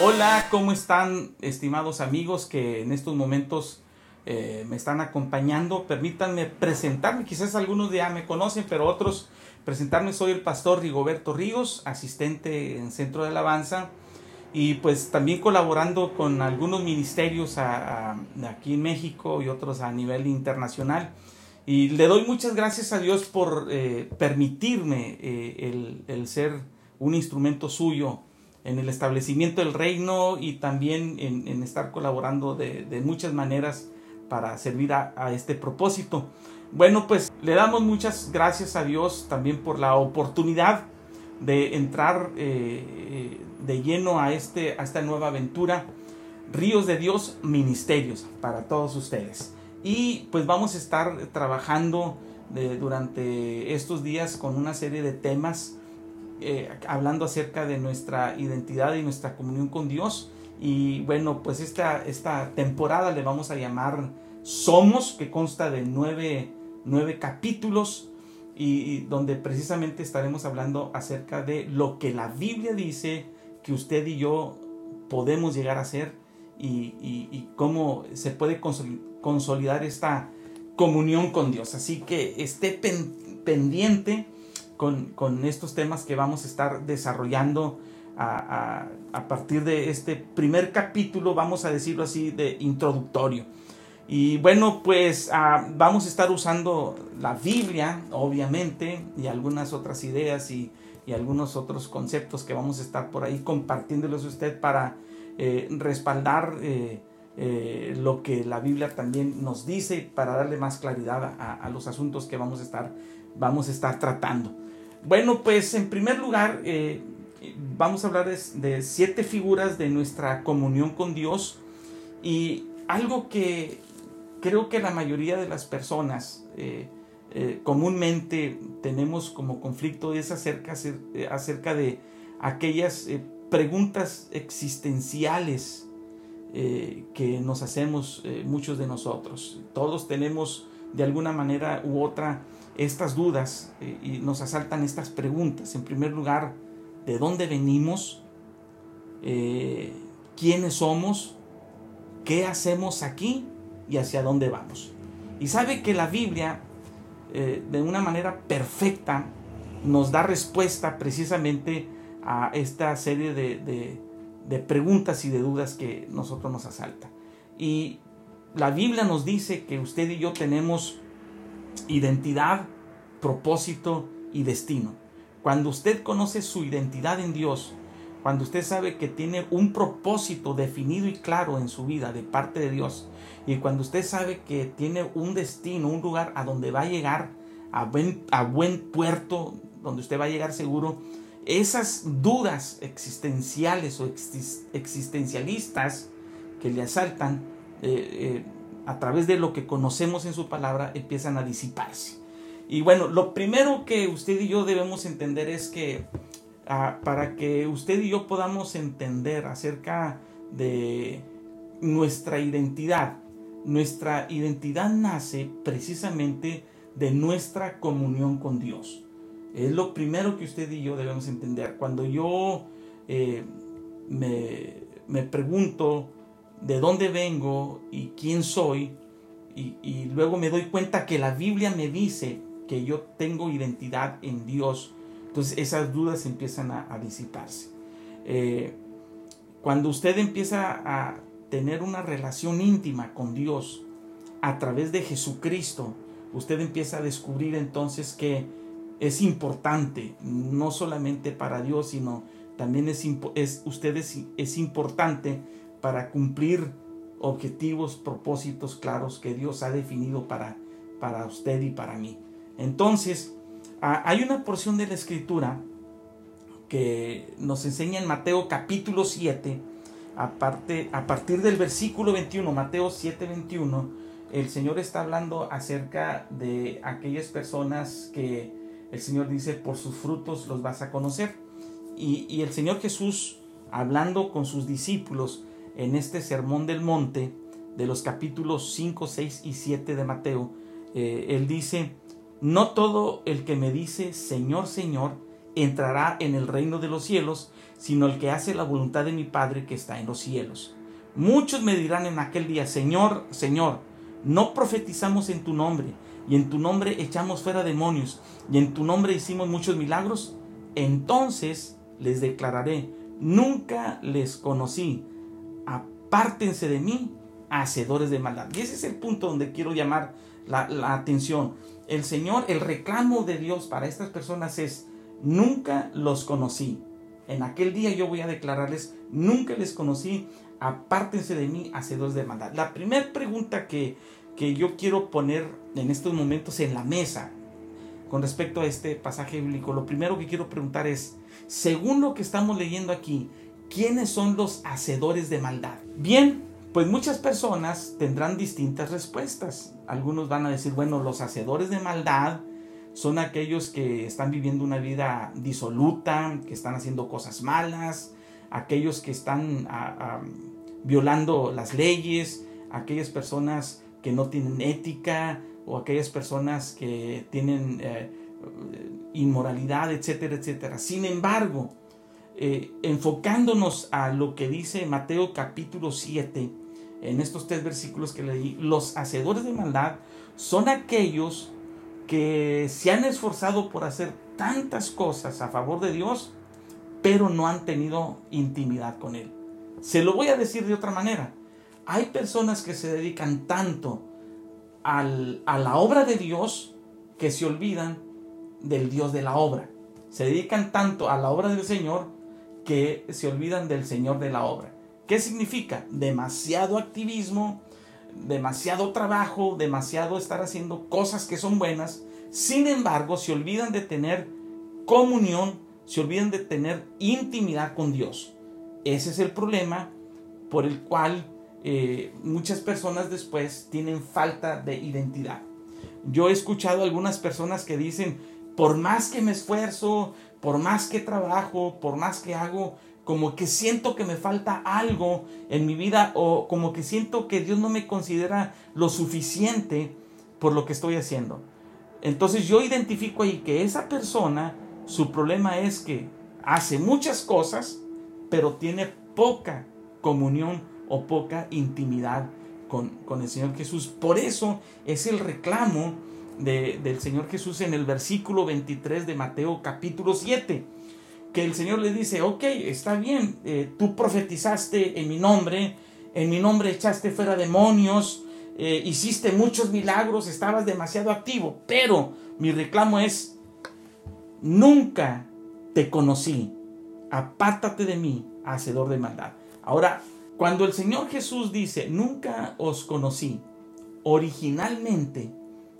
Hola, ¿cómo están estimados amigos que en estos momentos eh, me están acompañando? Permítanme presentarme, quizás algunos ya me conocen, pero otros presentarme. Soy el pastor Rigoberto Ríos, asistente en Centro de Alabanza y pues también colaborando con algunos ministerios aquí en México y otros a nivel internacional. Y le doy muchas gracias a Dios por eh, permitirme eh, el, ser un instrumento suyo en el establecimiento del reino y también en, estar colaborando de, muchas maneras para servir a, este propósito. Bueno, pues le damos muchas gracias a Dios también por la oportunidad de entrar eh, eh, de lleno a, este, a esta nueva aventura. Ríos de Dios Ministerios para todos ustedes. Y pues vamos a estar trabajando durante estos días con una serie de temas eh, hablando acerca de nuestra identidad y nuestra comunión con Dios. Y bueno, pues esta, esta temporada le vamos a llamar Somos, que consta de nueve, nueve capítulos y, donde precisamente estaremos hablando acerca de lo que la Biblia dice que usted y yo podemos llegar a ser y, y cómo se puede consolidar esta comunión con Dios. Así que esté pendiente con, estos temas que vamos a estar desarrollando a, partir de este primer capítulo, vamos a decirlo así, de introductorio. Y bueno, pues ah, vamos a estar usando la Biblia, obviamente, y algunas otras ideas y, algunos otros conceptos que vamos a estar por ahí compartiéndoles a usted para eh, respaldar eh, eh, lo que la Biblia también nos dice, para darle más claridad a, los asuntos que vamos a estar, vamos a estar tratando. Bueno, pues en primer lugar, eh, vamos a hablar de, siete figuras de nuestra comunión con Dios y algo que creo que la mayoría de las personas eh, eh, comúnmente tenemos como conflicto es acerca, acerca de aquellas preguntas existenciales que nos hacemos muchos de nosotros. Todos tenemos de alguna manera u otra estas dudas eh, y nos asaltan estas preguntas. En primer lugar, ¿de dónde venimos? Eh, ¿Quiénes somos? ¿Qué hacemos aquí? ¿Y hacia dónde vamos? Y sabe que la Biblia, eh, de una manera perfecta, nos da respuesta precisamente a esta serie de, de preguntas y de dudas que nosotros nos asalta. Y la Biblia nos dice que usted y yo tenemos identidad, propósito y destino. Cuando usted conoce su identidad en Dios, cuando usted sabe que tiene un propósito definido y claro en su vida de parte de Dios, y cuando usted sabe que tiene un destino, un lugar a donde va a llegar, a buen, a buen puerto, donde usted va a llegar seguro, esas dudas existenciales o existencialistas que le asaltan, eh, eh, a través de lo que conocemos en su palabra, empiezan a disiparse. Y bueno, lo primero que usted y yo debemos entender es que ah, para que usted y yo podamos entender acerca de nuestra identidad, nuestra identidad nace precisamente de nuestra comunión con Dios. Es lo primero que usted y yo debemos entender. Cuando yo eh, me, me pregunto, de dónde vengo y quién soy, y, luego me doy cuenta que la Biblia me dice que yo tengo identidad en Dios, entonces esas dudas empiezan a, disiparse. Eh, cuando usted empieza a tener una relación íntima con Dios a través de Jesucristo, usted empieza a descubrir entonces que es importante, no solamente para Dios, sino también es, usted es importante para cumplir objetivos, propósitos claros que Dios ha definido para, para usted y para mí. Entonces, hay una porción de la escritura que nos enseña en Mateo capítulo 7, aparte, a partir del versículo 21, Mateo 7, 21, el Señor está hablando acerca de aquellas personas que el Señor dice, por sus frutos los vas a conocer. Y el Señor Jesús, hablando con sus discípulos en este sermón del monte, de los capítulos 5, 6 y 7 de Mateo, eh, él dice, no todo el que me dice, Señor, Señor, entrará en el reino de los cielos, sino el que hace la voluntad de mi Padre que está en los cielos. Muchos me dirán en aquel día, Señor, Señor, no profetizamos en tu nombre, y en tu nombre echamos fuera demonios, y en tu nombre hicimos muchos milagros. Entonces les declararé, nunca les conocí, apártense de mí, hacedores de maldad. Y ese es el punto donde quiero llamar la, atención. El Señor, el reclamo de Dios para estas personas es, nunca los conocí. En aquel día yo voy a declararles, nunca les conocí, apártense de mí, hacedores de maldad. La primera pregunta que, que yo quiero poner en estos momentos en la mesa con respecto a este pasaje bíblico, lo primero que quiero preguntar es, según lo que estamos leyendo aquí, ¿quiénes son los hacedores de maldad? Bien, pues muchas personas tendrán distintas respuestas. Algunos van a decir, bueno, los hacedores de maldad son aquellos que están viviendo una vida disoluta, que están haciendo cosas malas, aquellos que están violando las leyes, aquellas personas que no tienen ética o aquellas personas que tienen eh, inmoralidad, etcétera, etcétera. Sin embargo, eh, enfocándonos a lo que dice Mateo capítulo 7, en estos tres versículos que leí, los hacedores de maldad son aquellos que se han esforzado por hacer tantas cosas a favor de Dios, pero no han tenido intimidad con Él. Se lo voy a decir de otra manera. Hay personas que se dedican tanto al, a la obra de Dios que se olvidan del Dios de la obra. Se dedican tanto a la obra del Señor que se olvidan del Señor de la obra. ¿Qué significa? Demasiado activismo, demasiado trabajo, demasiado estar haciendo cosas que son buenas, sin embargo se olvidan de tener comunión, se olvidan de tener intimidad con Dios. Ese es el problema por el cual eh, muchas personas después tienen falta de identidad. Yo he escuchado algunas personas que dicen, por más que me esfuerzo, por más que trabajo, por más que hago, como que siento que me falta algo en mi vida o como que siento que Dios no me considera lo suficiente por lo que estoy haciendo. Entonces yo identifico ahí que esa persona, su problema es que hace muchas cosas, pero tiene poca comunión o poca intimidad con, con el Señor Jesús. Por eso es el reclamo de, del Señor Jesús en el versículo 23 de Mateo capítulo 7 que el Señor le dice, ok, está bien, eh, tú profetizaste en mi nombre, en mi nombre echaste fuera demonios, eh, hiciste muchos milagros, estabas demasiado activo, pero mi reclamo es, nunca te conocí, apártate de mí, hacedor de maldad. Ahora, cuando el Señor Jesús dice, nunca os conocí, originalmente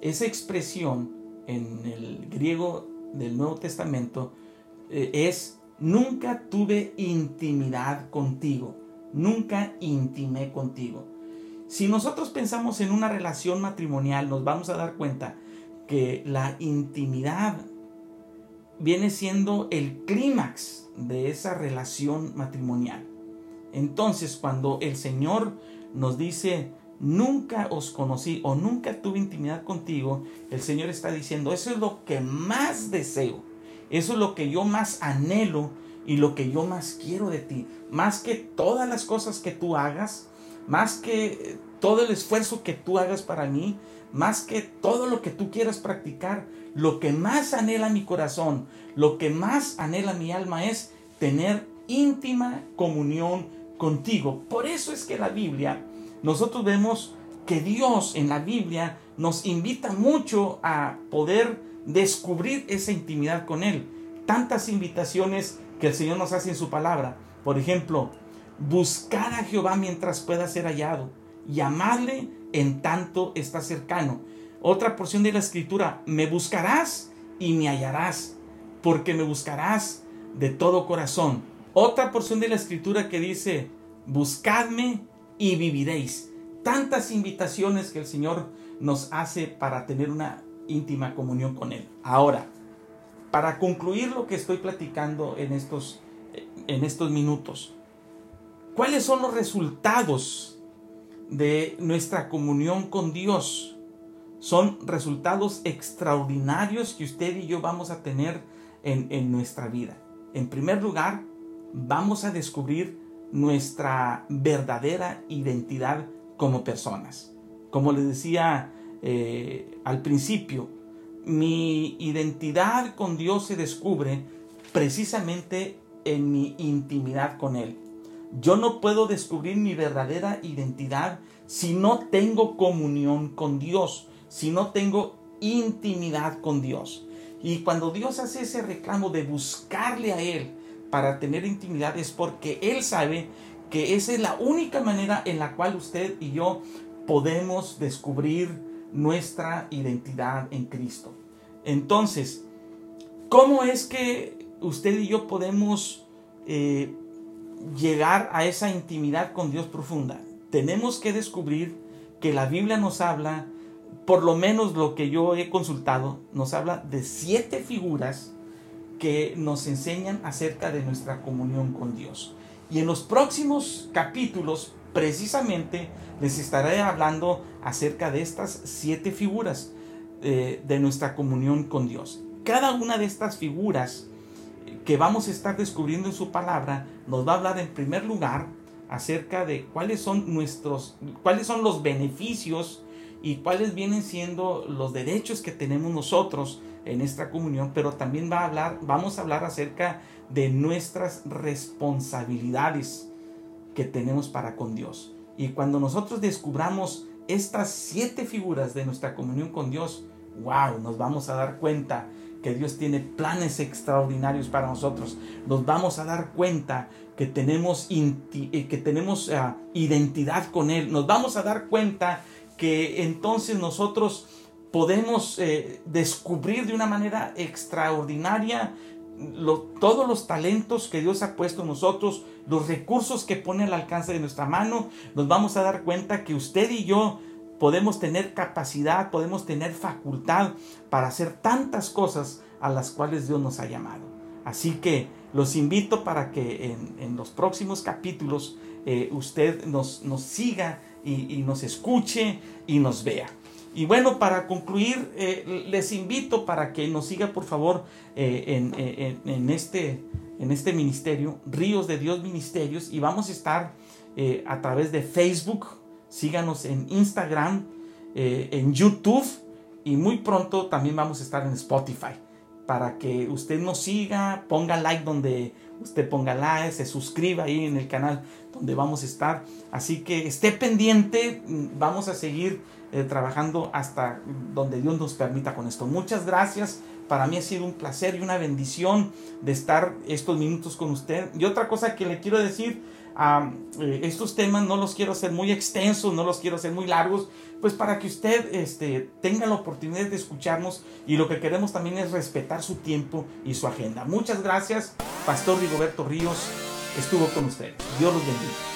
esa expresión en el griego del Nuevo Testamento eh, es, nunca tuve intimidad contigo, nunca intimé contigo. Si nosotros pensamos en una relación matrimonial, nos vamos a dar cuenta que la intimidad viene siendo el clímax de esa relación matrimonial. Entonces, cuando el Señor nos dice, nunca os conocí o nunca tuve intimidad contigo, el Señor está diciendo, eso es lo que más deseo. Eso es lo que yo más anhelo y lo que yo más quiero de ti. Más que todas las cosas que tú hagas, más que todo el esfuerzo que tú hagas para mí, más que todo lo que tú quieras practicar, lo que más anhela mi corazón, lo que más anhela mi alma es tener íntima comunión contigo. Por eso es que la Biblia, nosotros vemos que Dios en la Biblia nos invita mucho a poder descubrir esa intimidad con Él. Tantas invitaciones que el Señor nos hace en su palabra. Por ejemplo, buscar a Jehová mientras pueda ser hallado, llamarle en tanto está cercano. Otra porción de la escritura, me buscarás y me hallarás, porque me buscarás de todo corazón. Otra porción de la escritura que dice, buscadme y viviréis. Tantas invitaciones que el Señor nos hace para tener una íntima comunión con Él. Ahora, para concluir lo que estoy platicando en estos, en estos minutos, ¿cuáles son los resultados de nuestra comunión con Dios? Son resultados extraordinarios que usted y yo vamos a tener en, en nuestra vida. En primer lugar, vamos a descubrir nuestra verdadera identidad como personas. Como les decía eh, al principio, mi identidad con Dios se descubre precisamente en mi intimidad con Él. Yo no puedo descubrir mi verdadera identidad si no tengo comunión con Dios, si no tengo intimidad con Dios. Y cuando Dios hace ese reclamo de buscarle a Él para tener intimidad es porque Él sabe que esa es la única manera en la cual usted y yo podemos descubrir nuestra identidad en Cristo. Entonces, ¿cómo es que usted y yo podemos eh, llegar a esa intimidad con Dios profunda? Tenemos que descubrir que la Biblia nos habla, por lo menos lo que yo he consultado, nos habla de siete figuras que nos enseñan acerca de nuestra comunión con Dios. Y en los próximos capítulos, precisamente, les estaré hablando acerca de estas siete figuras eh, de nuestra comunión con Dios. Cada una de estas figuras que vamos a estar descubriendo en su palabra nos va a hablar en primer lugar acerca de cuáles son nuestros, cuáles son los beneficios y cuáles vienen siendo los derechos que tenemos nosotros en esta comunión, pero también va a hablar, vamos a hablar acerca de nuestras responsabilidades que tenemos para con Dios. Y cuando nosotros descubramos estas siete figuras de nuestra comunión con Dios, wow, nos vamos a dar cuenta que Dios tiene planes extraordinarios para nosotros. Nos vamos a dar cuenta que tenemos, eh, que tenemos ah, identidad con Él. Nos vamos a dar cuenta que entonces nosotros podemos eh, descubrir de una manera extraordinaria todos los talentos que Dios ha puesto en nosotros, los recursos que pone al alcance de nuestra mano, nos vamos a dar cuenta que usted y yo podemos tener capacidad, podemos tener facultad para hacer tantas cosas a las cuales Dios nos ha llamado. Así que los invito para que en, los próximos capítulos eh, usted nos, nos siga y nos escuche y nos vea. Y bueno, para concluir, eh, les invito para que nos siga por favor eh, eh, en, este, en este ministerio, Ríos de Dios Ministerios, y vamos a estar a través de Facebook, síganos en Instagram, en YouTube, y muy pronto también vamos a estar en Spotify, para que usted nos siga, ponga like donde usted ponga like, se suscriba ahí en el canal donde vamos a estar. Así que esté pendiente, vamos a seguir eh, trabajando hasta donde Dios nos permita con esto. Muchas gracias. Para mí ha sido un placer y una bendición de estar estos minutos con usted. Y otra cosa que le quiero decir, eh, estos temas no los quiero hacer muy extensos, no los quiero hacer muy largos, pues para que usted este, tenga la oportunidad de escucharnos y lo que queremos también es respetar su tiempo y su agenda. Muchas gracias, Pastor Rigoberto Ríos estuvo con usted. Dios los bendiga.